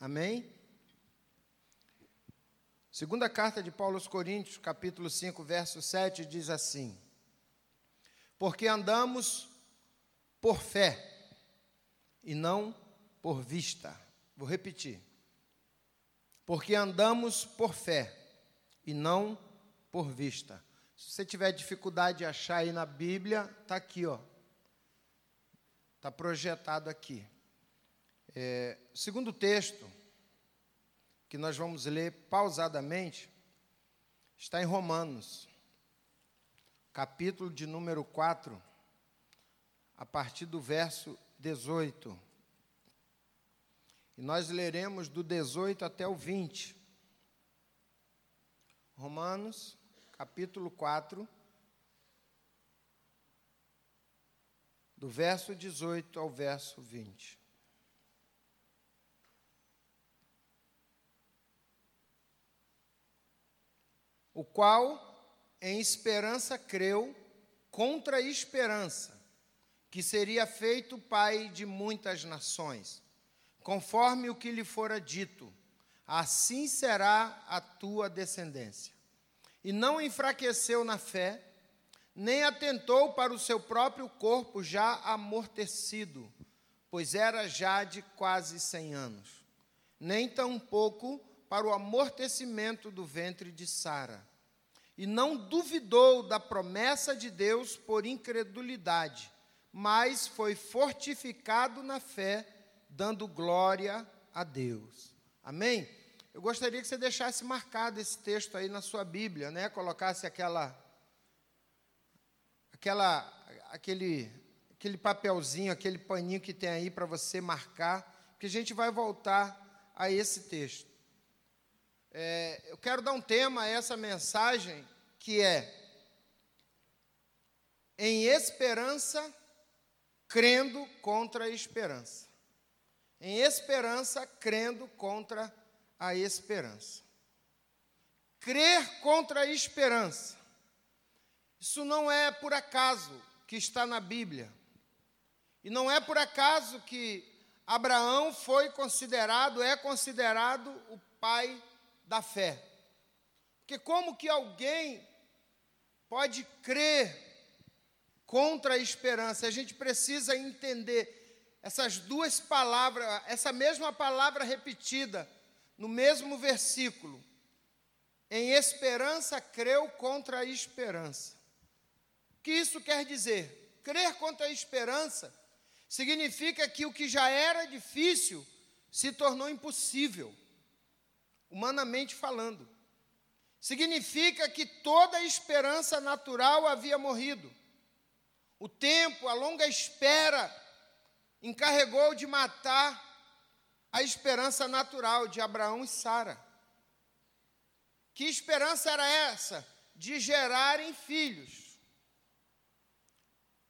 Amém? Segunda carta de Paulo aos Coríntios, capítulo 5, verso 7, diz assim: Porque andamos por fé e não por vista. Vou repetir. Porque andamos por fé e não por vista. Se você tiver dificuldade de achar aí na Bíblia, está aqui, ó. Está projetado aqui. É, segundo texto, que nós vamos ler pausadamente, está em Romanos, capítulo de número 4, a partir do verso 18. E nós leremos do 18 até o 20. Romanos, capítulo 4, do verso 18 ao verso 20. O qual em esperança creu contra a esperança, que seria feito pai de muitas nações, conforme o que lhe fora dito: assim será a tua descendência. E não enfraqueceu na fé, nem atentou para o seu próprio corpo já amortecido, pois era já de quase cem anos, nem tampouco para o amortecimento do ventre de Sara. E não duvidou da promessa de Deus por incredulidade, mas foi fortificado na fé, dando glória a Deus. Amém? Eu gostaria que você deixasse marcado esse texto aí na sua Bíblia, né? Colocasse aquela aquela, aquele, aquele papelzinho, aquele paninho que tem aí para você marcar, que a gente vai voltar a esse texto. É, eu quero dar um tema a essa mensagem que é em esperança, crendo contra a esperança. Em esperança, crendo contra a esperança. Crer contra a esperança isso não é por acaso que está na Bíblia. E não é por acaso que Abraão foi considerado, é considerado o pai da fé. Porque como que alguém pode crer contra a esperança? A gente precisa entender essas duas palavras, essa mesma palavra repetida no mesmo versículo. Em esperança creu contra a esperança. O que isso quer dizer? Crer contra a esperança significa que o que já era difícil se tornou impossível, humanamente falando. Significa que toda a esperança natural havia morrido. O tempo, a longa espera, encarregou de matar a esperança natural de Abraão e Sara. Que esperança era essa? De gerarem filhos.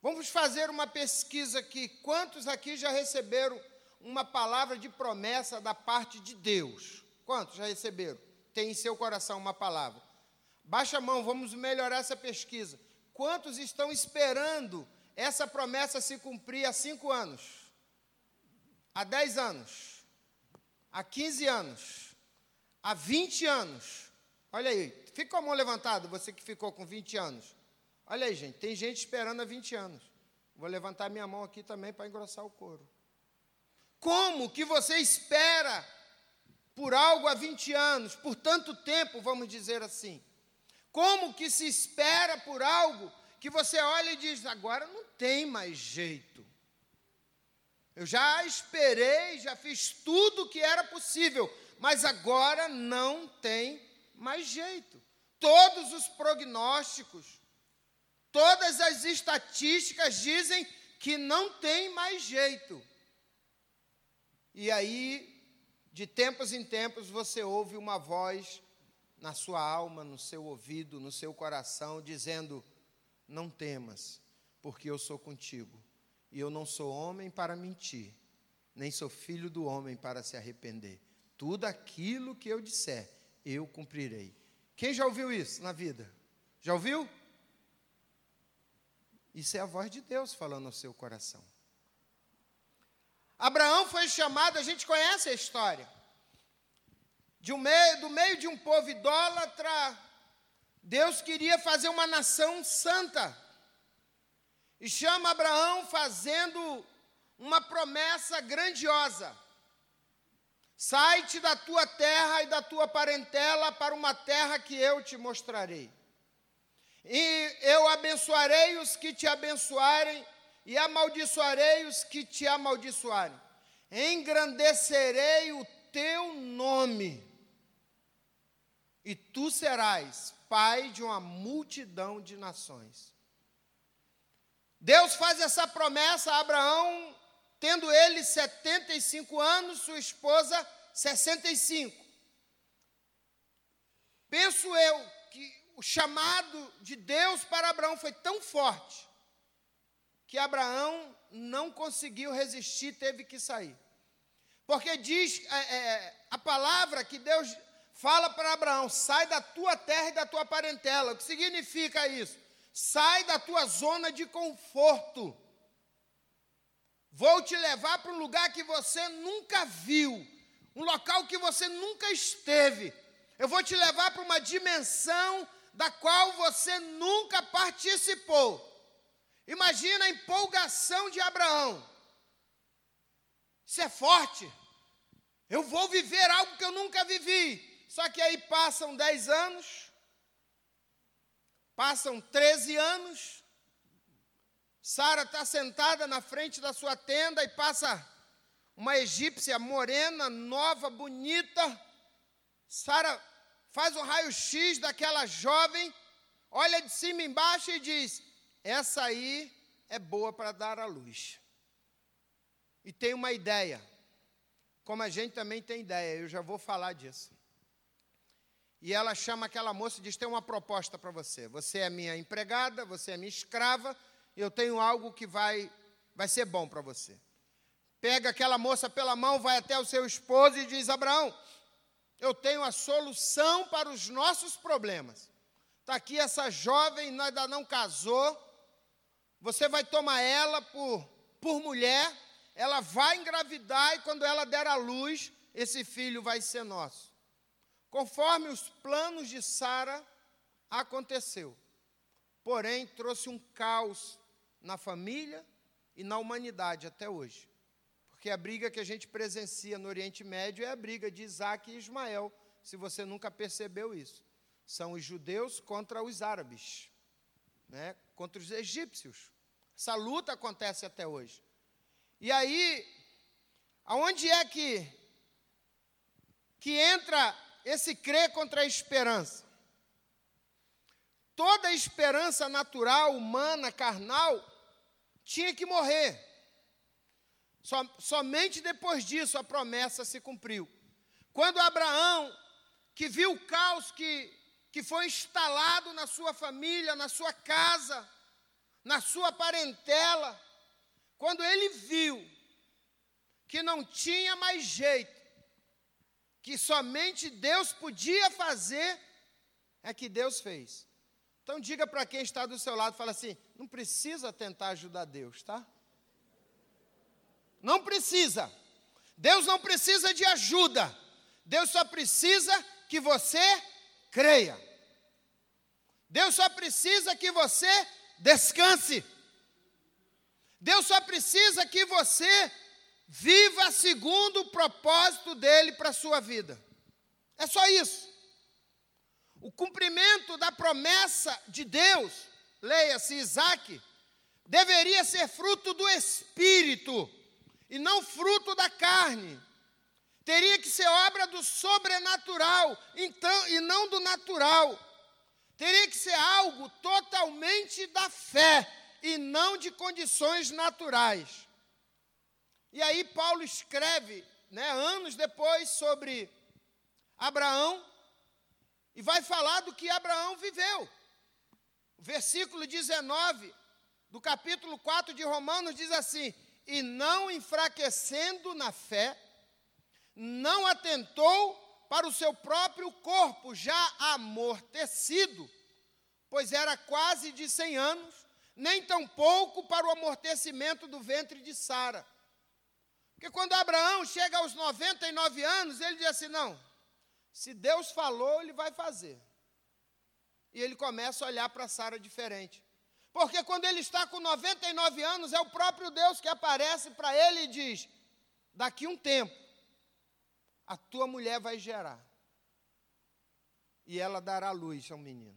Vamos fazer uma pesquisa aqui. Quantos aqui já receberam uma palavra de promessa da parte de Deus? Quantos já receberam? Tem em seu coração uma palavra. Baixa a mão, vamos melhorar essa pesquisa. Quantos estão esperando essa promessa se cumprir há cinco anos? Há dez anos? Há quinze anos? Há vinte anos? Olha aí, fica com a mão levantada, você que ficou com 20 anos. Olha aí, gente, tem gente esperando há 20 anos. Vou levantar minha mão aqui também para engrossar o couro. Como que você espera por algo há 20 anos, por tanto tempo, vamos dizer assim? Como que se espera por algo que você olha e diz: agora não tem mais jeito. Eu já esperei, já fiz tudo o que era possível, mas agora não tem mais jeito. Todos os prognósticos, Todas as estatísticas dizem que não tem mais jeito. E aí, de tempos em tempos, você ouve uma voz na sua alma, no seu ouvido, no seu coração, dizendo: Não temas, porque eu sou contigo. E eu não sou homem para mentir, nem sou filho do homem para se arrepender. Tudo aquilo que eu disser, eu cumprirei. Quem já ouviu isso na vida? Já ouviu? Isso é a voz de Deus falando no seu coração. Abraão foi chamado, a gente conhece a história. de um meio, do meio de um povo idólatra, Deus queria fazer uma nação santa. E chama Abraão fazendo uma promessa grandiosa. Sai-te da tua terra e da tua parentela para uma terra que eu te mostrarei. E eu abençoarei os que te abençoarem, e amaldiçoarei os que te amaldiçoarem. Engrandecerei o teu nome, e tu serás pai de uma multidão de nações. Deus faz essa promessa a Abraão tendo ele 75 anos, sua esposa 65. Penso eu que o chamado de Deus para Abraão foi tão forte que Abraão não conseguiu resistir, teve que sair. Porque diz é, é, a palavra que Deus fala para Abraão: sai da tua terra e da tua parentela. O que significa isso? Sai da tua zona de conforto. Vou te levar para um lugar que você nunca viu, um local que você nunca esteve. Eu vou te levar para uma dimensão da qual você nunca participou. Imagina a empolgação de Abraão. Isso é forte. Eu vou viver algo que eu nunca vivi. Só que aí passam 10 anos, passam 13 anos, Sara está sentada na frente da sua tenda e passa uma egípcia morena, nova, bonita. Sara faz um raio-x daquela jovem, olha de cima embaixo e diz: Essa aí é boa para dar à luz. E tem uma ideia, como a gente também tem ideia, eu já vou falar disso. E ela chama aquela moça e diz: Tem uma proposta para você. Você é minha empregada, você é minha escrava eu tenho algo que vai, vai ser bom para você. Pega aquela moça pela mão, vai até o seu esposo e diz: Abraão, eu tenho a solução para os nossos problemas. Está aqui essa jovem, ainda não casou. Você vai tomar ela por, por mulher, ela vai engravidar e quando ela der à luz, esse filho vai ser nosso. Conforme os planos de Sara, aconteceu. Porém, trouxe um caos na família e na humanidade até hoje. Porque a briga que a gente presencia no Oriente Médio é a briga de Isaac e Ismael, se você nunca percebeu isso. São os judeus contra os árabes, né? Contra os egípcios. Essa luta acontece até hoje. E aí, aonde é que, que entra esse crer contra a esperança? Toda esperança natural, humana, carnal, tinha que morrer. Som, somente depois disso a promessa se cumpriu. Quando Abraão, que viu o caos que, que foi instalado na sua família, na sua casa, na sua parentela, quando ele viu que não tinha mais jeito, que somente Deus podia fazer, é que Deus fez. Então diga para quem está do seu lado, fala assim: não precisa tentar ajudar Deus, tá? Não precisa. Deus não precisa de ajuda. Deus só precisa que você creia. Deus só precisa que você descanse. Deus só precisa que você viva segundo o propósito dele para a sua vida. É só isso. O cumprimento da promessa de Deus, leia-se Isaac, deveria ser fruto do espírito e não fruto da carne. Teria que ser obra do sobrenatural então, e não do natural. Teria que ser algo totalmente da fé e não de condições naturais. E aí Paulo escreve, né, anos depois, sobre Abraão, e vai falar do que Abraão viveu. O versículo 19 do capítulo 4 de Romanos diz assim: E não enfraquecendo na fé, não atentou para o seu próprio corpo já amortecido, pois era quase de cem anos, nem tampouco para o amortecimento do ventre de Sara. Porque quando Abraão chega aos 99 anos, ele diz assim: Não, Se Deus falou, ele vai fazer. E ele começa a olhar para Sara diferente. Porque quando ele está com 99 anos, é o próprio Deus que aparece para ele e diz: Daqui um tempo, a tua mulher vai gerar. E ela dará luz ao menino.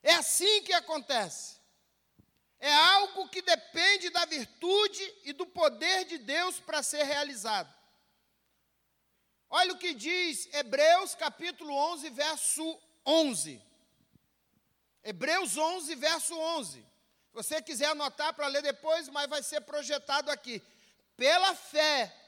É assim que acontece. É algo que depende da virtude e do poder de Deus para ser realizado. Olha o que diz Hebreus capítulo 11, verso 11. Hebreus 11, verso 11. Se você quiser anotar para ler depois, mas vai ser projetado aqui. Pela fé,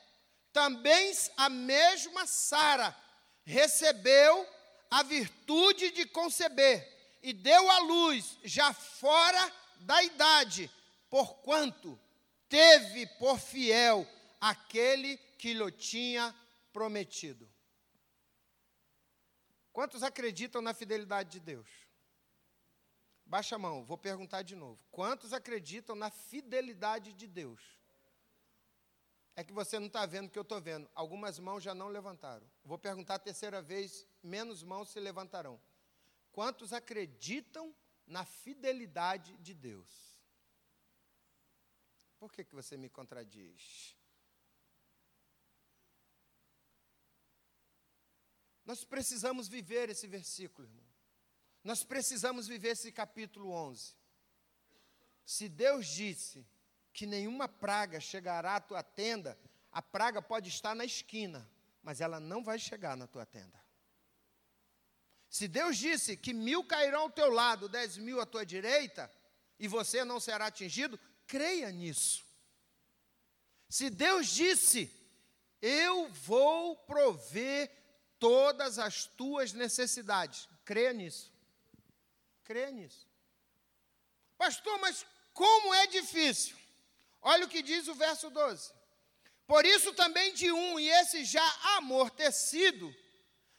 também a mesma Sara recebeu a virtude de conceber e deu à luz já fora da idade, porquanto teve por fiel aquele que lhe tinha prometido. Quantos acreditam na fidelidade de Deus? Baixa a mão, vou perguntar de novo. Quantos acreditam na fidelidade de Deus? É que você não está vendo o que eu estou vendo. Algumas mãos já não levantaram. Vou perguntar a terceira vez, menos mãos se levantarão. Quantos acreditam na fidelidade de Deus? Por que, que você me contradiz? Nós precisamos viver esse versículo, irmão. Nós precisamos viver esse capítulo 11. Se Deus disse que nenhuma praga chegará à tua tenda, a praga pode estar na esquina, mas ela não vai chegar na tua tenda. Se Deus disse que mil cairão ao teu lado, dez mil à tua direita, e você não será atingido, creia nisso. Se Deus disse, eu vou prover todas as tuas necessidades, creia nisso. Creia nisso. Pastor, mas como é difícil? Olha o que diz o verso 12. Por isso também de um, e esse já amortecido,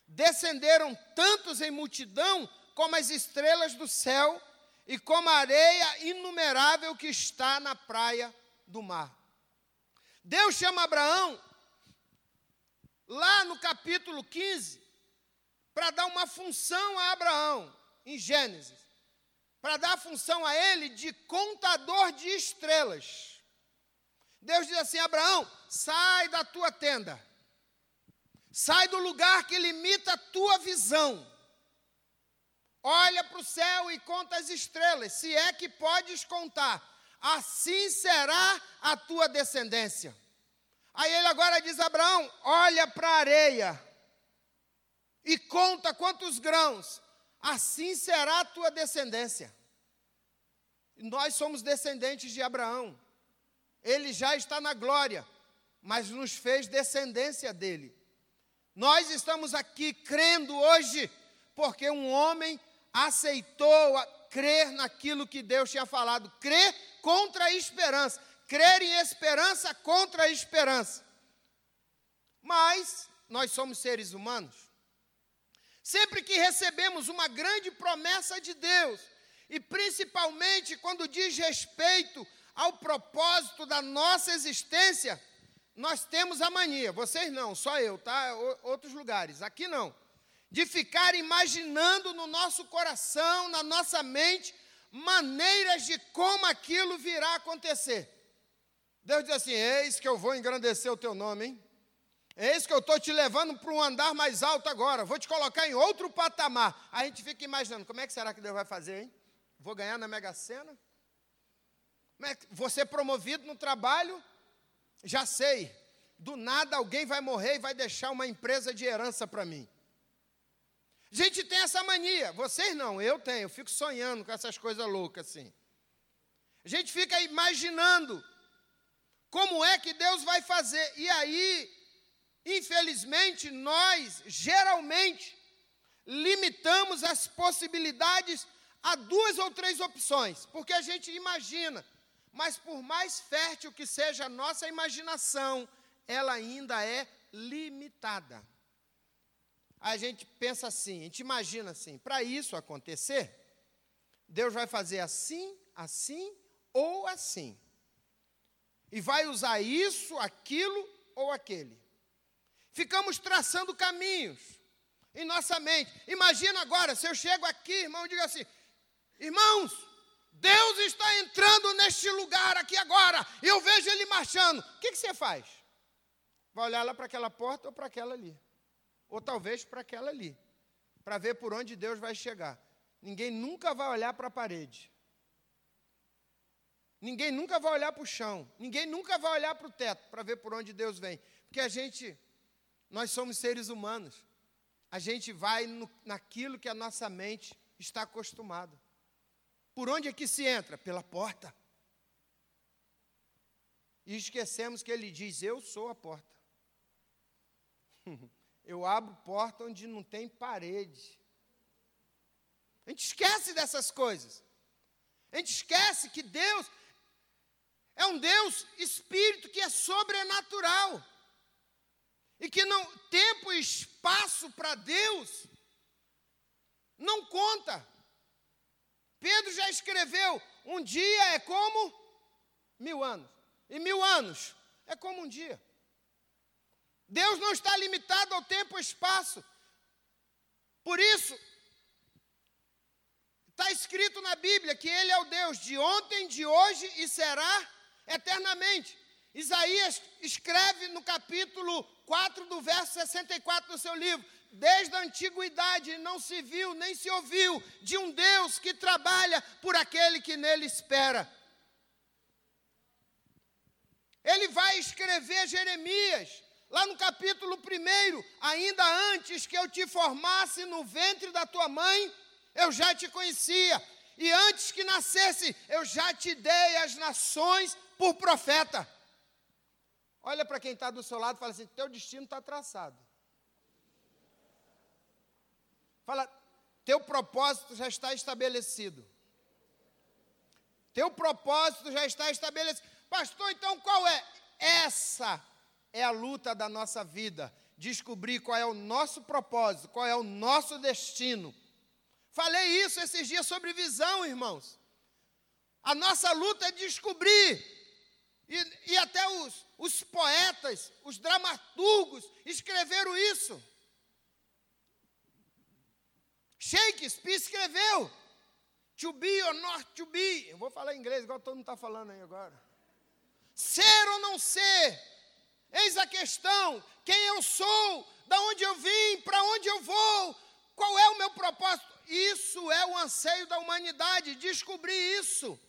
descenderam tantos em multidão como as estrelas do céu e como a areia inumerável que está na praia do mar. Deus chama Abraão, lá no capítulo 15, para dar uma função a Abraão em Gênesis, para dar a função a ele de contador de estrelas. Deus diz assim: Abraão, sai da tua tenda, sai do lugar que limita a tua visão. Olha para o céu e conta as estrelas, se é que podes contar, assim será a tua descendência. Aí ele agora diz: Abraão, olha para a areia e conta quantos grãos, assim será a tua descendência. Nós somos descendentes de Abraão. Ele já está na glória, mas nos fez descendência dele. Nós estamos aqui crendo hoje porque um homem aceitou crer naquilo que Deus tinha falado, crer contra a esperança, crer em esperança contra a esperança. Mas nós somos seres humanos Sempre que recebemos uma grande promessa de Deus, e principalmente quando diz respeito ao propósito da nossa existência, nós temos a mania, vocês não, só eu, tá? Outros lugares, aqui não, de ficar imaginando no nosso coração, na nossa mente, maneiras de como aquilo virá a acontecer. Deus diz assim: Eis que eu vou engrandecer o teu nome, hein? Eis que eu estou te levando para um andar mais alto agora, vou te colocar em outro patamar. A gente fica imaginando, como é que será que Deus vai fazer, hein? Vou ganhar na Mega Sena? É vou ser promovido no trabalho? Já sei. Do nada alguém vai morrer e vai deixar uma empresa de herança para mim. A gente tem essa mania, vocês não, eu tenho, eu fico sonhando com essas coisas loucas assim. A gente fica imaginando como é que Deus vai fazer, e aí Infelizmente, nós geralmente limitamos as possibilidades a duas ou três opções, porque a gente imagina, mas por mais fértil que seja a nossa imaginação, ela ainda é limitada. A gente pensa assim, a gente imagina assim, para isso acontecer, Deus vai fazer assim, assim ou assim. E vai usar isso, aquilo ou aquele. ficamos traçando caminhos em nossa mente. Imagina agora, se eu chego aqui, irmão, e digo assim: irmãos, Deus está entrando neste lugar aqui agora, eu vejo ele marchando. O que, que você faz? Vai olhar lá para aquela porta ou para aquela ali? Ou talvez para aquela ali, para ver por onde Deus vai chegar. Ninguém nunca vai olhar para a parede. Ninguém nunca vai olhar para o chão. Ninguém nunca vai olhar para o teto para ver por onde Deus vem. Porque a gente, nós somos seres humanos. A gente vai no, naquilo que a nossa mente está acostumada. Por onde é que se entra? Pela porta. E esquecemos que ele diz: Eu sou a porta. Eu abro porta onde não tem parede. A gente esquece dessas coisas. A gente esquece que Deus é um Deus espírito que é sobrenatural. E que não tempo e espaço para Deus não conta. Pedro já escreveu: um dia é como mil anos, e mil anos é como um dia. Deus não está limitado ao tempo e espaço. Por isso, está escrito na Bíblia que Ele é o Deus de ontem, de hoje e será eternamente. Isaías escreve no capítulo 4 do verso 64 do seu livro: Desde a antiguidade não se viu nem se ouviu de um Deus que trabalha por aquele que nele espera. Ele vai escrever Jeremias, lá no capítulo 1, ainda antes que eu te formasse no ventre da tua mãe, eu já te conhecia, e antes que nascesse, eu já te dei as nações por profeta. Olha para quem está do seu lado e fala assim: teu destino está traçado. Fala, teu propósito já está estabelecido. Teu propósito já está estabelecido. Pastor, então qual é? Essa é a luta da nossa vida. Descobrir qual é o nosso propósito, qual é o nosso destino. Falei isso esses dias sobre visão, irmãos. A nossa luta é descobrir e, e até os, os poetas, os dramaturgos escreveram isso. Shakespeare escreveu to be or not to be. Eu vou falar inglês, igual todo mundo está falando aí agora. Ser ou não ser, eis a questão: quem eu sou, da onde eu vim, para onde eu vou, qual é o meu propósito. Isso é o anseio da humanidade, descobrir isso.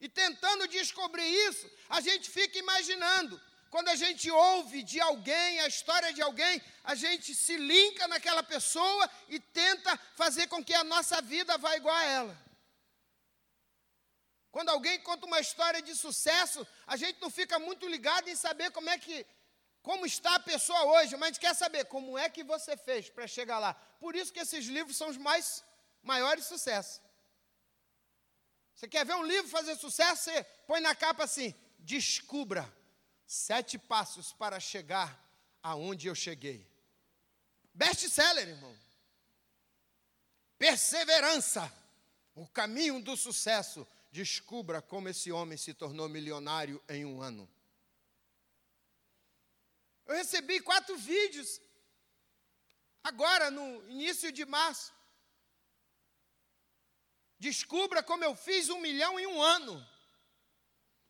E tentando descobrir isso, a gente fica imaginando. Quando a gente ouve de alguém, a história de alguém, a gente se linka naquela pessoa e tenta fazer com que a nossa vida vá igual a ela. Quando alguém conta uma história de sucesso, a gente não fica muito ligado em saber como é que como está a pessoa hoje, mas a gente quer saber como é que você fez para chegar lá. Por isso que esses livros são os mais maiores sucessos. Você quer ver um livro fazer sucesso? Você põe na capa assim: descubra sete passos para chegar aonde eu cheguei. Best seller, irmão. Perseverança, o caminho do sucesso. Descubra como esse homem se tornou milionário em um ano. Eu recebi quatro vídeos agora no início de março Descubra como eu fiz um milhão em um ano.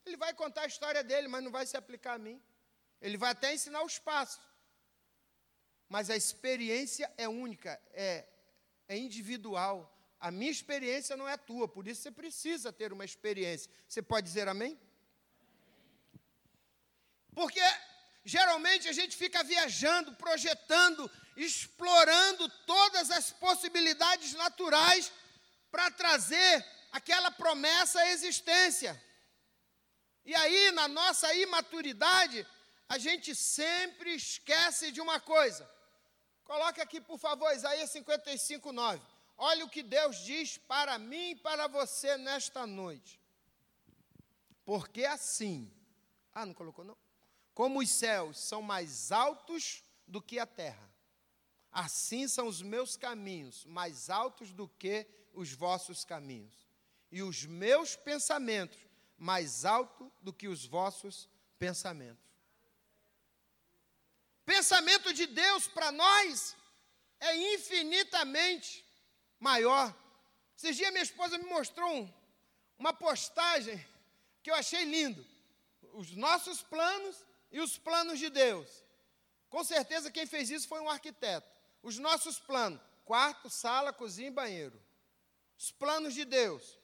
Ele vai contar a história dele, mas não vai se aplicar a mim. Ele vai até ensinar os passos. Mas a experiência é única, é, é individual. A minha experiência não é a tua, por isso você precisa ter uma experiência. Você pode dizer amém? Porque geralmente a gente fica viajando, projetando, explorando todas as possibilidades naturais para trazer aquela promessa à existência. E aí, na nossa imaturidade, a gente sempre esquece de uma coisa. Coloque aqui, por favor, Isaías 55, 9. Olha o que Deus diz para mim e para você nesta noite. Porque assim, ah, não colocou não? Como os céus são mais altos do que a terra, assim são os meus caminhos mais altos do que os vossos caminhos, e os meus pensamentos mais alto do que os vossos pensamentos. pensamento de Deus para nós é infinitamente maior. Esses dias minha esposa me mostrou um, uma postagem que eu achei lindo. Os nossos planos e os planos de Deus. Com certeza quem fez isso foi um arquiteto. Os nossos planos: quarto, sala, cozinha e banheiro. Os planos de Deus: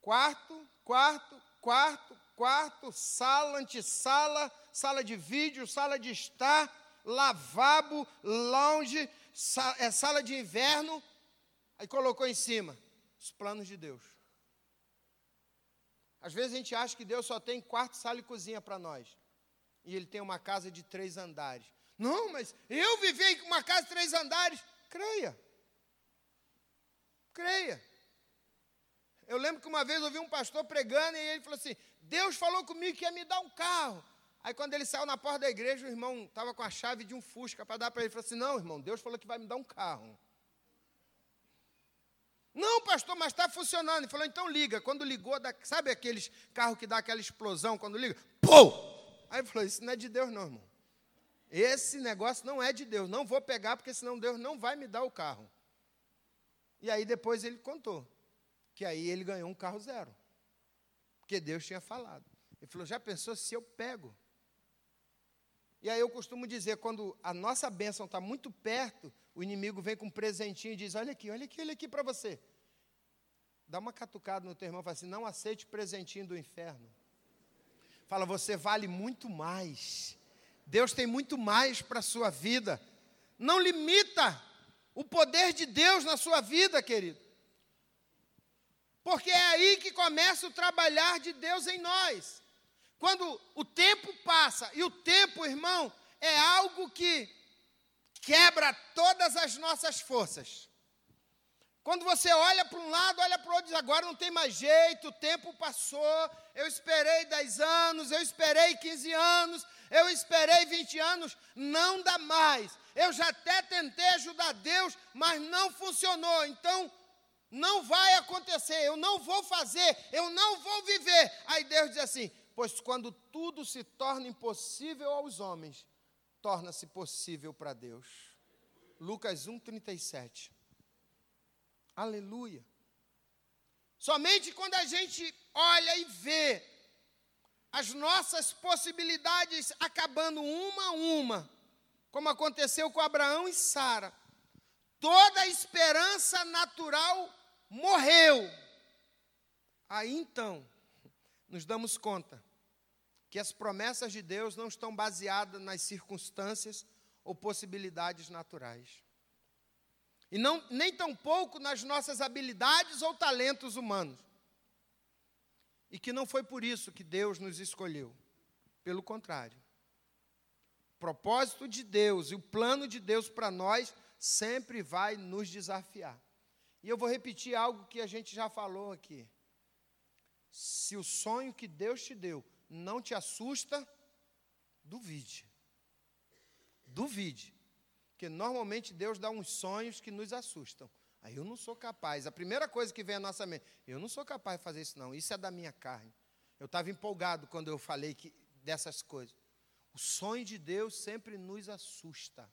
quarto, quarto, quarto, quarto, sala, antessala, sala de vídeo, sala de estar, lavabo, lounge, sala, é, sala de inverno. Aí colocou em cima os planos de Deus. Às vezes a gente acha que Deus só tem quarto, sala e cozinha para nós. E Ele tem uma casa de três andares. Não, mas eu vivi em uma casa de três andares. Creia. Creia. Eu lembro que uma vez eu ouvi um pastor pregando e ele falou assim: Deus falou comigo que ia me dar um carro. Aí quando ele saiu na porta da igreja, o irmão estava com a chave de um Fusca para dar para ele. Ele falou assim: Não, irmão, Deus falou que vai me dar um carro. Não, pastor, mas está funcionando. Ele falou: Então liga. Quando ligou, dá, sabe aqueles carros que dá aquela explosão quando liga? Pum! Aí ele falou: Isso não é de Deus, não, irmão. Esse negócio não é de Deus. Não vou pegar, porque senão Deus não vai me dar o carro. E aí depois ele contou que aí ele ganhou um carro zero. Porque Deus tinha falado. Ele falou: já pensou se eu pego? E aí eu costumo dizer, quando a nossa bênção está muito perto, o inimigo vem com um presentinho e diz: olha aqui, olha aqui, olha aqui para você. Dá uma catucada no teu irmão e fala assim: não aceite presentinho do inferno. Fala, você vale muito mais. Deus tem muito mais para a sua vida. Não limita o poder de Deus na sua vida, querido. Porque é aí que começa o trabalhar de Deus em nós. Quando o tempo passa, e o tempo, irmão, é algo que quebra todas as nossas forças. Quando você olha para um lado, olha para o outro, diz, agora não tem mais jeito, o tempo passou, eu esperei 10 anos, eu esperei 15 anos, eu esperei 20 anos, não dá mais. Eu já até tentei ajudar Deus, mas não funcionou. Então, não vai acontecer, eu não vou fazer, eu não vou viver. Aí Deus diz assim: Pois quando tudo se torna impossível aos homens, torna-se possível para Deus. Lucas 1,37. Aleluia. Somente quando a gente olha e vê as nossas possibilidades acabando uma a uma, como aconteceu com Abraão e Sara, toda a esperança natural morreu. Aí então, nos damos conta que as promessas de Deus não estão baseadas nas circunstâncias ou possibilidades naturais. E não, nem tampouco nas nossas habilidades ou talentos humanos. E que não foi por isso que Deus nos escolheu. Pelo contrário. O propósito de Deus e o plano de Deus para nós sempre vai nos desafiar. E eu vou repetir algo que a gente já falou aqui. Se o sonho que Deus te deu não te assusta, duvide. Duvide. Porque normalmente Deus dá uns sonhos que nos assustam. Aí eu não sou capaz. A primeira coisa que vem à nossa mente, eu não sou capaz de fazer isso, não. Isso é da minha carne. Eu estava empolgado quando eu falei que, dessas coisas. O sonho de Deus sempre nos assusta,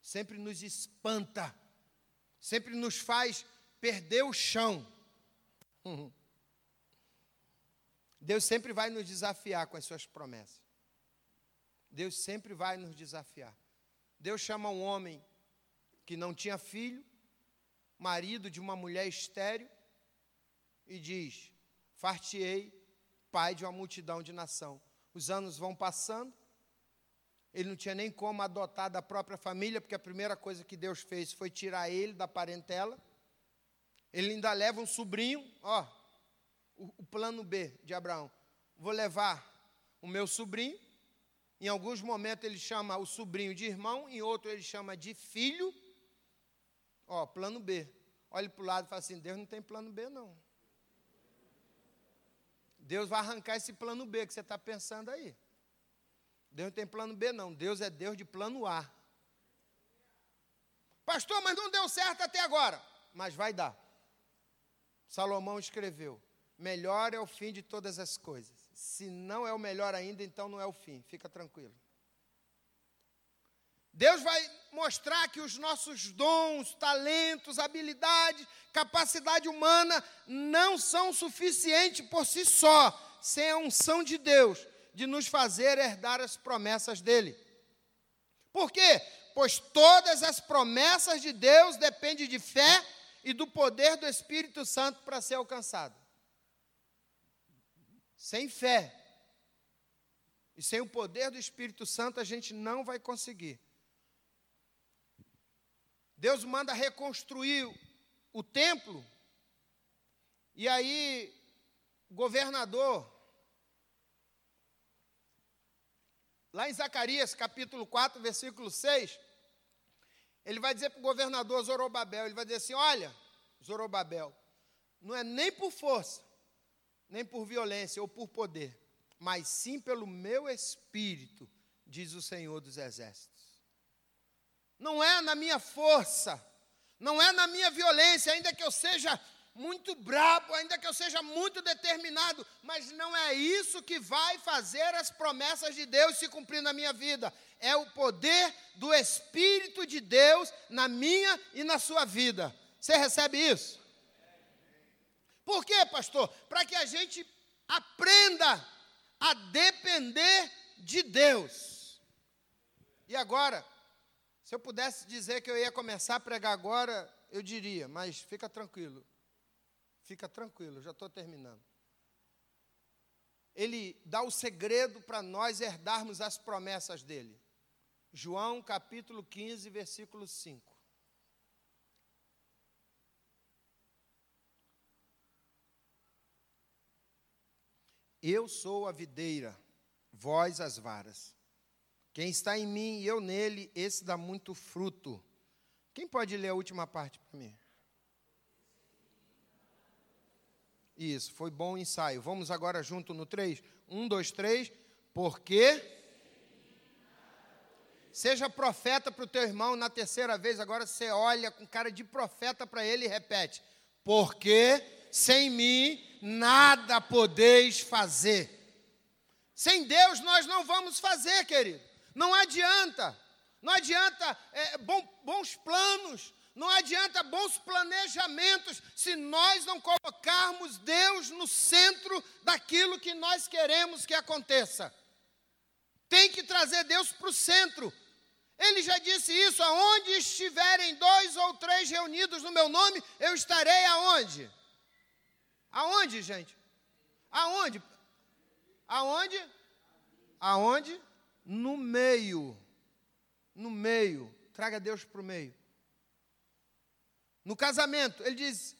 sempre nos espanta, sempre nos faz perder o chão. Deus sempre vai nos desafiar com as suas promessas. Deus sempre vai nos desafiar. Deus chama um homem que não tinha filho, marido de uma mulher estéril, e diz: Fartiei, pai de uma multidão de nação. Os anos vão passando, ele não tinha nem como adotar da própria família, porque a primeira coisa que Deus fez foi tirar ele da parentela. Ele ainda leva um sobrinho, ó, o, o plano B de Abraão. Vou levar o meu sobrinho. Em alguns momentos ele chama o sobrinho de irmão, em outro ele chama de filho. Ó, plano B. Olhe para o lado e fala assim: Deus não tem plano B, não. Deus vai arrancar esse plano B que você está pensando aí. Deus não tem plano B, não. Deus é Deus de plano A. Pastor, mas não deu certo até agora. Mas vai dar. Salomão escreveu: Melhor é o fim de todas as coisas. Se não é o melhor ainda, então não é o fim. Fica tranquilo. Deus vai mostrar que os nossos dons, talentos, habilidades, capacidade humana não são suficientes por si só, sem a unção de Deus de nos fazer herdar as promessas dele. Por quê? Pois todas as promessas de Deus dependem de fé e do poder do Espírito Santo para ser alcançado. Sem fé e sem o poder do Espírito Santo, a gente não vai conseguir. Deus manda reconstruir o templo, e aí governador, lá em Zacarias capítulo 4, versículo 6, ele vai dizer para o governador Zorobabel, ele vai dizer assim, olha, Zorobabel, não é nem por força, nem por violência ou por poder, mas sim pelo meu espírito, diz o Senhor dos Exércitos. Não é na minha força, não é na minha violência, ainda que eu seja muito brabo, ainda que eu seja muito determinado, mas não é isso que vai fazer as promessas de Deus se cumprir na minha vida. É o poder do Espírito de Deus na minha e na sua vida. Você recebe isso? Por quê, pastor? Para que a gente aprenda a depender de Deus. E agora, se eu pudesse dizer que eu ia começar a pregar agora, eu diria, mas fica tranquilo. Fica tranquilo, já estou terminando. Ele dá o segredo para nós herdarmos as promessas dele. João capítulo 15, versículo 5. Eu sou a videira, vós as varas. Quem está em mim e eu nele, esse dá muito fruto. Quem pode ler a última parte para mim? Isso, foi bom o ensaio. Vamos agora junto no 3. 1, 2, 3. Porque. Seja profeta para o teu irmão na terceira vez. Agora você olha com cara de profeta para ele e repete: Porque sem mim nada podeis fazer. Sem Deus nós não vamos fazer, querido. Não adianta. Não adianta é, bom, bons planos, não adianta bons planejamentos se nós não colocarmos Deus no centro daquilo que nós queremos que aconteça. Tem que trazer Deus para o centro. Ele já disse isso: aonde estiverem dois ou três reunidos no meu nome, eu estarei aonde? Aonde, gente? Aonde? Aonde? Aonde? No meio. No meio. Traga Deus para o meio. No casamento, ele diz: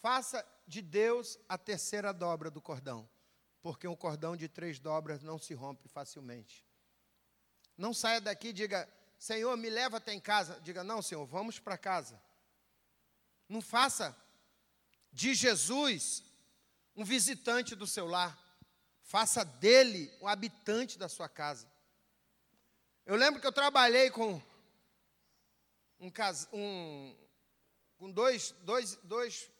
faça de Deus a terceira dobra do cordão, porque um cordão de três dobras não se rompe facilmente. Não saia daqui e diga: Senhor, me leva até em casa. Diga: Não, Senhor, vamos para casa. Não faça de Jesus um visitante do seu lar. Faça dele um habitante da sua casa. Eu lembro que eu trabalhei com um, um com dois, dois, dois,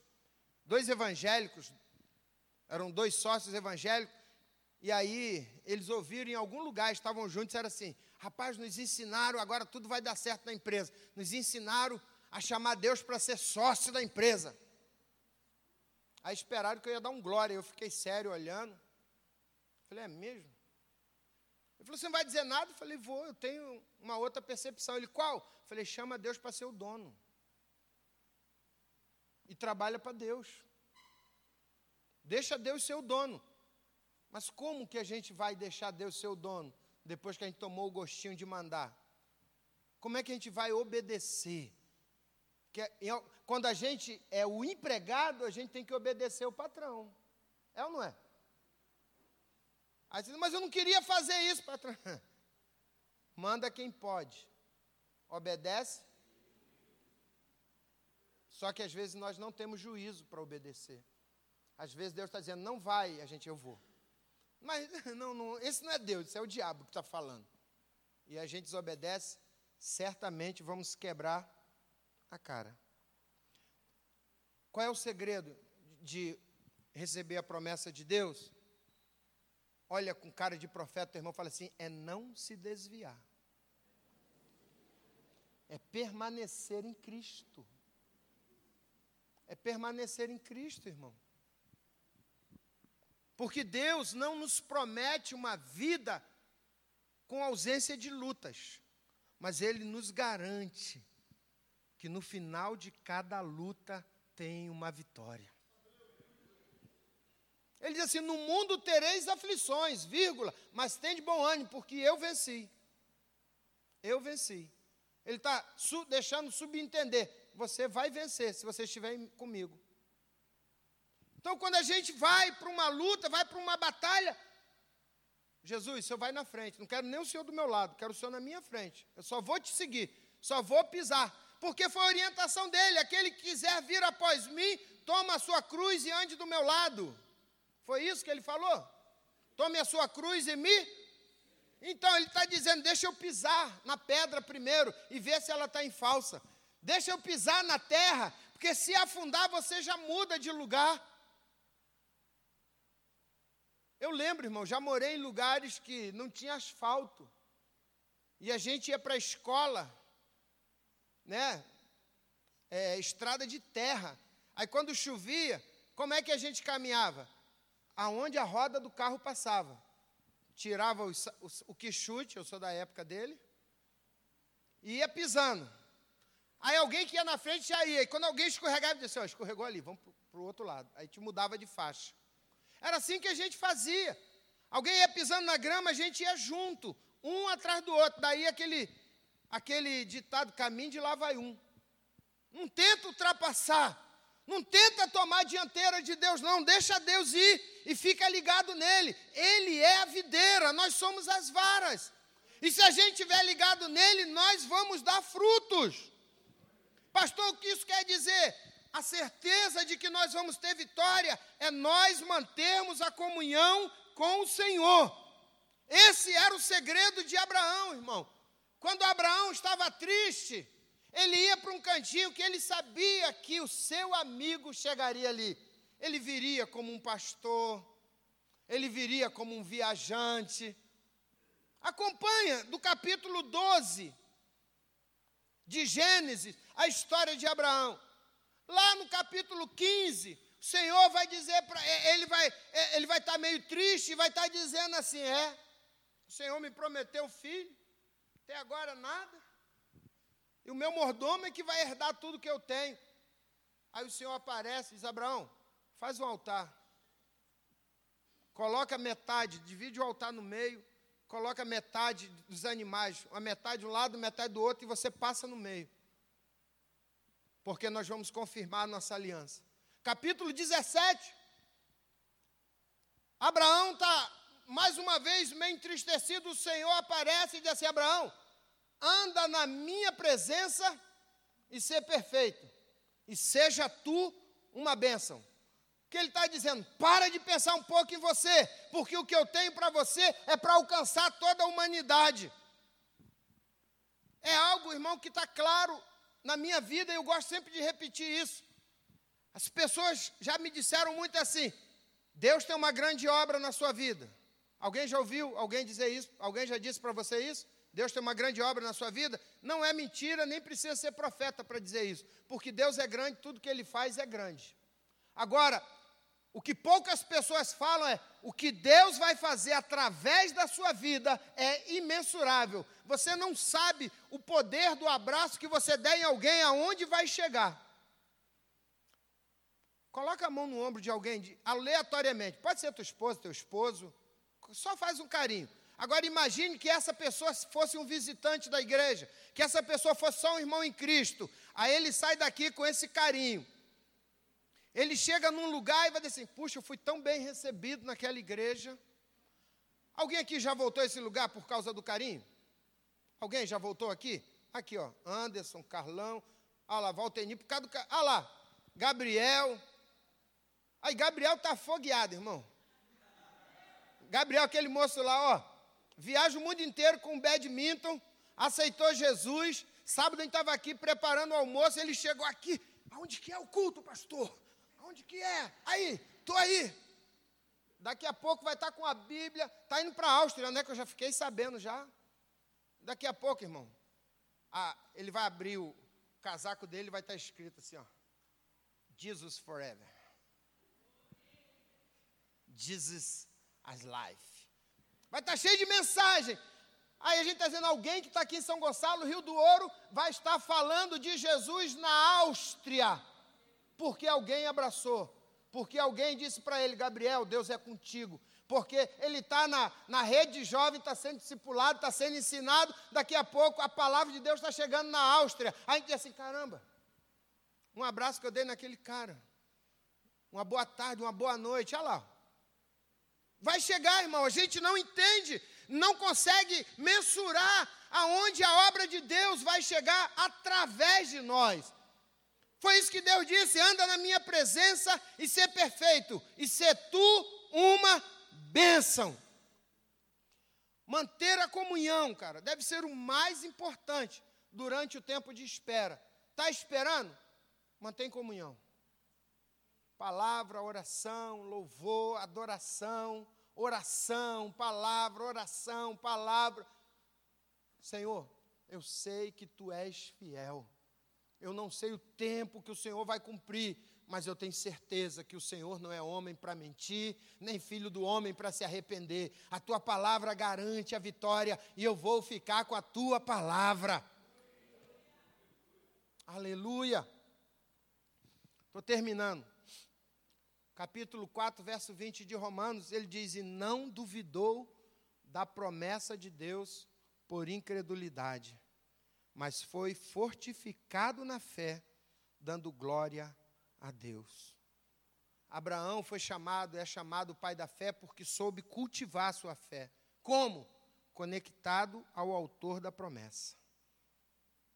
dois evangélicos, eram dois sócios evangélicos, e aí eles ouviram em algum lugar, estavam juntos, e disseram assim: rapaz, nos ensinaram, agora tudo vai dar certo na empresa. Nos ensinaram a chamar Deus para ser sócio da empresa. Aí esperaram que eu ia dar um glória. Eu fiquei sério olhando. Falei, é mesmo? Ele falou, você não vai dizer nada? Eu falei, vou, eu tenho uma outra percepção. Ele, qual? Eu falei, chama Deus para ser o dono. E trabalha para Deus. Deixa Deus ser o dono. Mas como que a gente vai deixar Deus ser o dono depois que a gente tomou o gostinho de mandar? Como é que a gente vai obedecer? É, quando a gente é o empregado, a gente tem que obedecer o patrão. É ou não é? Aí você diz, mas eu não queria fazer isso, patrão. Manda quem pode. Obedece. Só que às vezes nós não temos juízo para obedecer. Às vezes Deus está dizendo, não vai, a gente, eu vou. Mas não, não, esse não é Deus, esse é o diabo que está falando. E a gente desobedece, certamente vamos quebrar a cara. Qual é o segredo de receber a promessa de Deus? Olha com cara de profeta, o irmão fala assim: é não se desviar. é permanecer em Cristo. É permanecer em Cristo, irmão. Porque Deus não nos promete uma vida com ausência de lutas, mas Ele nos garante que no final de cada luta tem uma vitória. Ele diz assim: No mundo tereis aflições, vírgula, mas tem de bom ânimo, porque eu venci. Eu venci. Ele está su deixando subentender: você vai vencer se você estiver comigo. Então, quando a gente vai para uma luta, vai para uma batalha, Jesus, o senhor vai na frente. Não quero nem o senhor do meu lado, quero o senhor na minha frente. Eu só vou te seguir, só vou pisar. Porque foi a orientação dele: aquele que quiser vir após mim, toma a sua cruz e ande do meu lado. Foi isso que ele falou? Tome a sua cruz e me. Então ele está dizendo: deixa eu pisar na pedra primeiro e ver se ela está em falsa. Deixa eu pisar na terra, porque se afundar você já muda de lugar. Eu lembro, irmão, já morei em lugares que não tinha asfalto. E a gente ia para a escola, né? É, estrada de terra. Aí quando chovia, como é que a gente caminhava? aonde a roda do carro passava. Tirava o, o, o quichute, eu sou da época dele, e ia pisando. Aí alguém que ia na frente já ia. E quando alguém escorregava, dizia assim, escorregou ali, vamos para o outro lado. Aí te mudava de faixa. Era assim que a gente fazia. Alguém ia pisando na grama, a gente ia junto, um atrás do outro. Daí aquele, aquele ditado, caminho de lá vai um. Não tenta ultrapassar. Não tenta tomar a dianteira de Deus, não. Deixa Deus ir e fica ligado nele. Ele é a videira, nós somos as varas. E se a gente estiver ligado nele, nós vamos dar frutos. Pastor, o que isso quer dizer? A certeza de que nós vamos ter vitória é nós mantermos a comunhão com o Senhor. Esse era o segredo de Abraão, irmão. Quando Abraão estava triste, ele ia para um cantinho que ele sabia que o seu amigo chegaria ali. Ele viria como um pastor, ele viria como um viajante. Acompanha do capítulo 12 de Gênesis a história de Abraão. Lá no capítulo 15, o Senhor vai dizer para ele vai ele vai estar tá meio triste e vai estar tá dizendo assim: "É, o Senhor me prometeu filho, até agora nada. E o meu mordomo é que vai herdar tudo que eu tenho. Aí o Senhor aparece e diz: Abraão, faz um altar. Coloca metade, divide o altar no meio, coloca metade dos animais, uma metade de um lado, metade do outro, e você passa no meio. Porque nós vamos confirmar a nossa aliança. Capítulo 17. Abraão está, mais uma vez, meio entristecido. O Senhor aparece e diz assim: Abraão, anda na minha presença e ser perfeito, e seja tu uma bênção. Que ele está dizendo? Para de pensar um pouco em você, porque o que eu tenho para você é para alcançar toda a humanidade. É algo, irmão, que está claro na minha vida e eu gosto sempre de repetir isso. As pessoas já me disseram muito assim: Deus tem uma grande obra na sua vida. Alguém já ouviu alguém dizer isso? Alguém já disse para você isso? Deus tem uma grande obra na sua vida, não é mentira, nem precisa ser profeta para dizer isso, porque Deus é grande, tudo que Ele faz é grande. Agora, o que poucas pessoas falam é: o que Deus vai fazer através da sua vida é imensurável. Você não sabe o poder do abraço que você der em alguém, aonde vai chegar. Coloca a mão no ombro de alguém aleatoriamente, pode ser tua esposa, teu esposo, só faz um carinho. Agora imagine que essa pessoa fosse um visitante da igreja, que essa pessoa fosse só um irmão em Cristo. Aí ele sai daqui com esse carinho. Ele chega num lugar e vai dizer assim: Puxa, eu fui tão bem recebido naquela igreja. Alguém aqui já voltou a esse lugar por causa do carinho? Alguém já voltou aqui? Aqui, ó, Anderson, Carlão, olha lá, Valteni, por causa do. Olha lá, Gabriel. Aí, Gabriel está afogueado, irmão. Gabriel, aquele moço lá, ó, viaja o mundo inteiro com badminton, aceitou Jesus. Sábado a gente estava aqui preparando o almoço, ele chegou aqui. Aonde que é o culto, pastor? Aonde que é? Aí, estou aí. Daqui a pouco vai estar tá com a Bíblia. Está indo para a Áustria, né? Que eu já fiquei sabendo já. Daqui a pouco, irmão. a, ele vai abrir o casaco dele vai estar escrito assim, ó. Jesus forever. Jesus as life. Vai estar cheio de mensagem. Aí a gente está dizendo, alguém que está aqui em São Gonçalo, Rio do Ouro, vai estar falando de Jesus na Áustria, porque alguém abraçou, porque alguém disse para ele, Gabriel, Deus é contigo, porque ele está na, na rede jovem, está sendo discipulado, está sendo ensinado, daqui a pouco a palavra de Deus está chegando na Áustria. Aí a gente diz assim, caramba, um abraço que eu dei naquele cara, uma boa tarde, uma boa noite, olha lá. Vai chegar, irmão, a gente não entende, não consegue mensurar aonde a obra de Deus vai chegar através de nós. Foi isso que Deus disse: anda na minha presença e ser perfeito, e ser tu uma bênção. Manter a comunhão, cara, deve ser o mais importante durante o tempo de espera. Está esperando? Mantém comunhão. Palavra, oração, louvor, adoração, oração, palavra, oração, palavra. Senhor, eu sei que tu és fiel. Eu não sei o tempo que o Senhor vai cumprir, mas eu tenho certeza que o Senhor não é homem para mentir, nem filho do homem para se arrepender. A tua palavra garante a vitória e eu vou ficar com a tua palavra. Aleluia. Estou terminando. Capítulo 4, verso 20 de Romanos, ele diz: E não duvidou da promessa de Deus por incredulidade, mas foi fortificado na fé, dando glória a Deus. Abraão foi chamado, é chamado pai da fé, porque soube cultivar sua fé. Como? Conectado ao autor da promessa.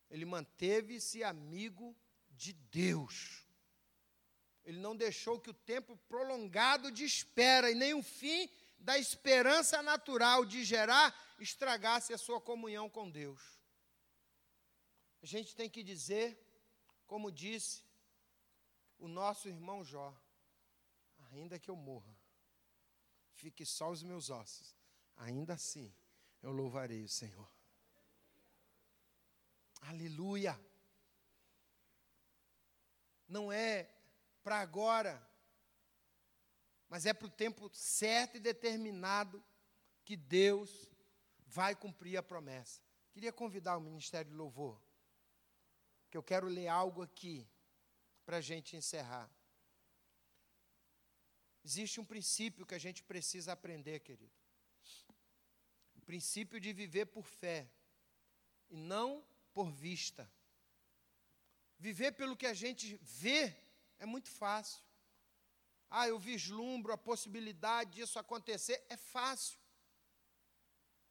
Ele manteve-se amigo de Deus. Ele não deixou que o tempo prolongado de espera e nem o fim da esperança natural de gerar estragasse a sua comunhão com Deus. A gente tem que dizer, como disse o nosso irmão Jó, ainda que eu morra, fique só os meus ossos, ainda assim eu louvarei o Senhor. Aleluia! Não é para agora, mas é para o tempo certo e determinado que Deus vai cumprir a promessa. Queria convidar o Ministério de Louvor, que eu quero ler algo aqui para a gente encerrar. Existe um princípio que a gente precisa aprender, querido. O princípio de viver por fé e não por vista. Viver pelo que a gente vê é muito fácil. Ah, eu vislumbro a possibilidade disso acontecer, é fácil.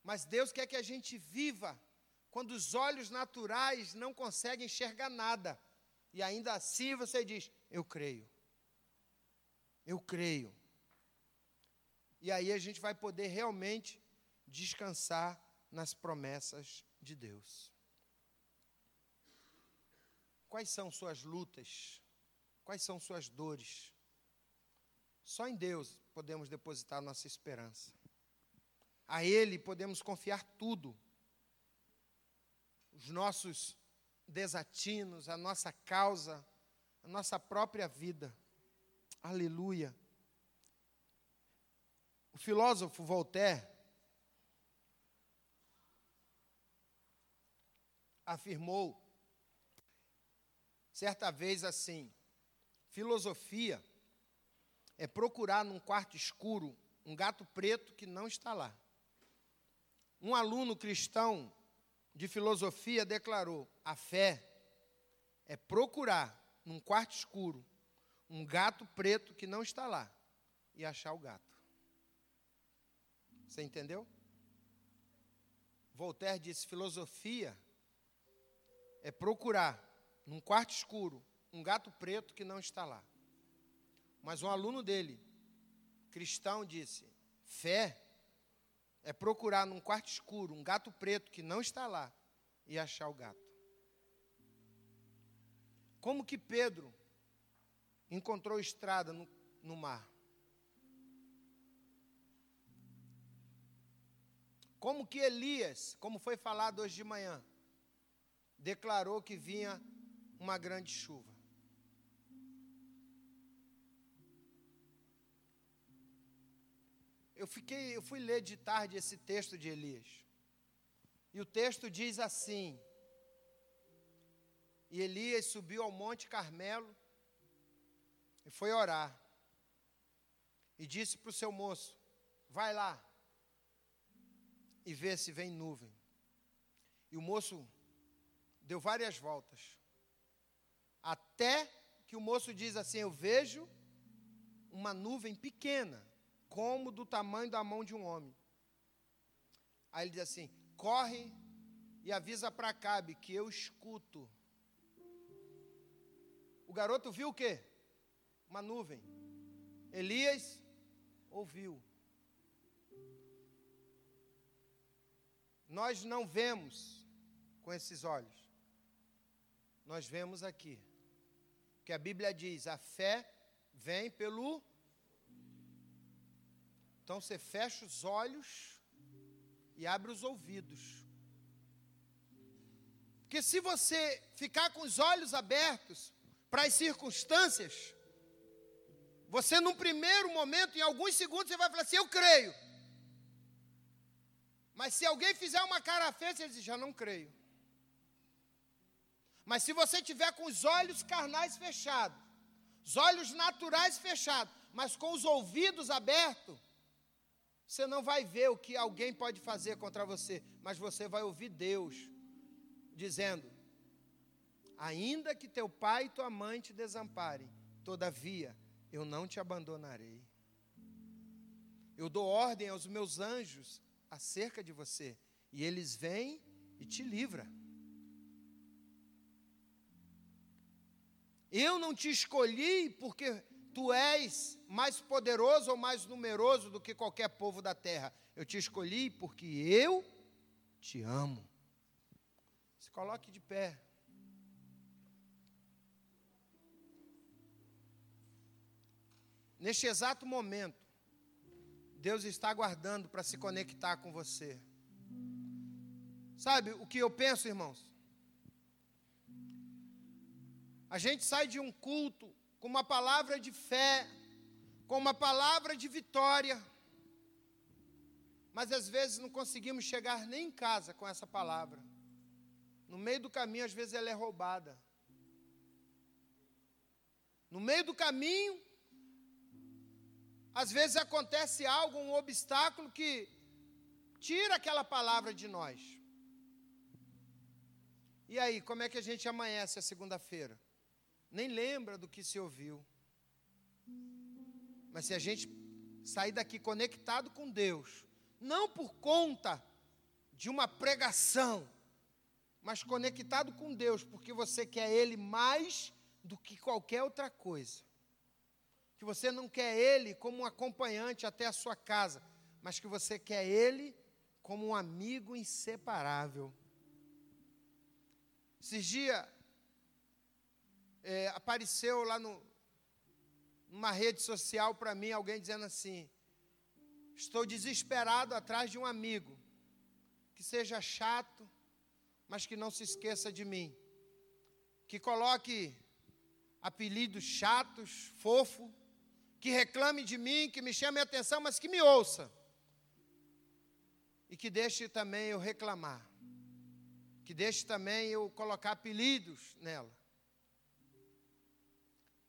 Mas Deus quer que a gente viva quando os olhos naturais não conseguem enxergar nada. E ainda assim você diz: Eu creio. Eu creio. E aí a gente vai poder realmente descansar nas promessas de Deus. Quais são suas lutas? Quais são suas dores? Só em Deus podemos depositar nossa esperança. A Ele podemos confiar tudo. Os nossos desatinos, a nossa causa, a nossa própria vida. Aleluia. O filósofo Voltaire afirmou certa vez assim: filosofia é procurar num quarto escuro um gato preto que não está lá. Um aluno cristão de filosofia declarou: a fé é procurar num quarto escuro um gato preto que não está lá e achar o gato. Você entendeu? Voltaire disse: filosofia é procurar num quarto escuro um gato preto que não está lá. Mas um aluno dele, cristão, disse: fé é procurar num quarto escuro um gato preto que não está lá e achar o gato. Como que Pedro encontrou estrada no, no mar? Como que Elias, como foi falado hoje de manhã, declarou que vinha uma grande chuva. Eu fiquei, eu fui ler de tarde esse texto de Elias. E o texto diz assim: E Elias subiu ao monte Carmelo e foi orar. E disse para o seu moço: Vai lá e vê se vem nuvem. E o moço deu várias voltas. Até que o moço diz assim: Eu vejo uma nuvem pequena, como do tamanho da mão de um homem. Aí ele diz assim: Corre e avisa para Acabe que eu escuto. O garoto viu o quê? Uma nuvem. Elias ouviu. Nós não vemos com esses olhos. Nós vemos aqui. Que a Bíblia diz: a fé vem pelo. Então você fecha os olhos e abre os ouvidos. Porque se você ficar com os olhos abertos para as circunstâncias, você, num primeiro momento, em alguns segundos, você vai falar assim: Eu creio. Mas se alguém fizer uma cara feia, você diz: Já não creio. Mas se você tiver com os olhos carnais fechados, os olhos naturais fechados, mas com os ouvidos abertos, você não vai ver o que alguém pode fazer contra você, mas você vai ouvir Deus dizendo: Ainda que teu pai e tua mãe te desamparem, todavia eu não te abandonarei. Eu dou ordem aos meus anjos acerca de você, e eles vêm e te livram. Eu não te escolhi porque tu és mais poderoso ou mais numeroso do que qualquer povo da terra. Eu te escolhi porque eu te amo. Se coloque de pé. Neste exato momento, Deus está aguardando para se conectar com você. Sabe o que eu penso, irmãos? A gente sai de um culto com uma palavra de fé, com uma palavra de vitória, mas às vezes não conseguimos chegar nem em casa com essa palavra. No meio do caminho, às vezes ela é roubada. No meio do caminho, às vezes acontece algo, um obstáculo que tira aquela palavra de nós. E aí, como é que a gente amanhece a segunda-feira? Nem lembra do que se ouviu. Mas se a gente sair daqui conectado com Deus, não por conta de uma pregação, mas conectado com Deus, porque você quer Ele mais do que qualquer outra coisa que você não quer Ele como um acompanhante até a sua casa, mas que você quer Ele como um amigo inseparável. Esses dias, é, apareceu lá no, numa rede social para mim alguém dizendo assim: Estou desesperado atrás de um amigo que seja chato, mas que não se esqueça de mim, que coloque apelidos chatos, fofo, que reclame de mim, que me chame a atenção, mas que me ouça. E que deixe também eu reclamar. Que deixe também eu colocar apelidos nela.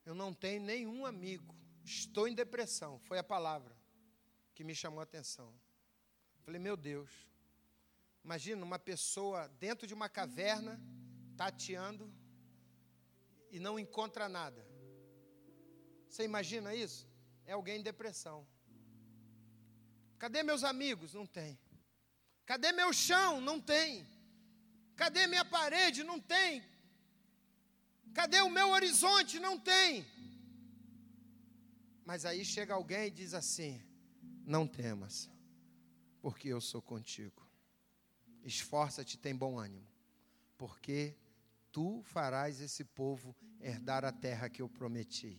Eu não tenho nenhum amigo. Estou em depressão. Foi a palavra que me chamou a atenção. Falei, meu Deus. Imagina uma pessoa dentro de uma caverna, tateando, e não encontra nada. Você imagina isso? É alguém em depressão. Cadê meus amigos? Não tem. Cadê meu chão? Não tem. Cadê minha parede? Não tem. Cadê o meu horizonte? Não tem. Mas aí chega alguém e diz assim: Não temas, porque eu sou contigo. Esforça-te, tem bom ânimo, porque tu farás esse povo herdar a terra que eu prometi.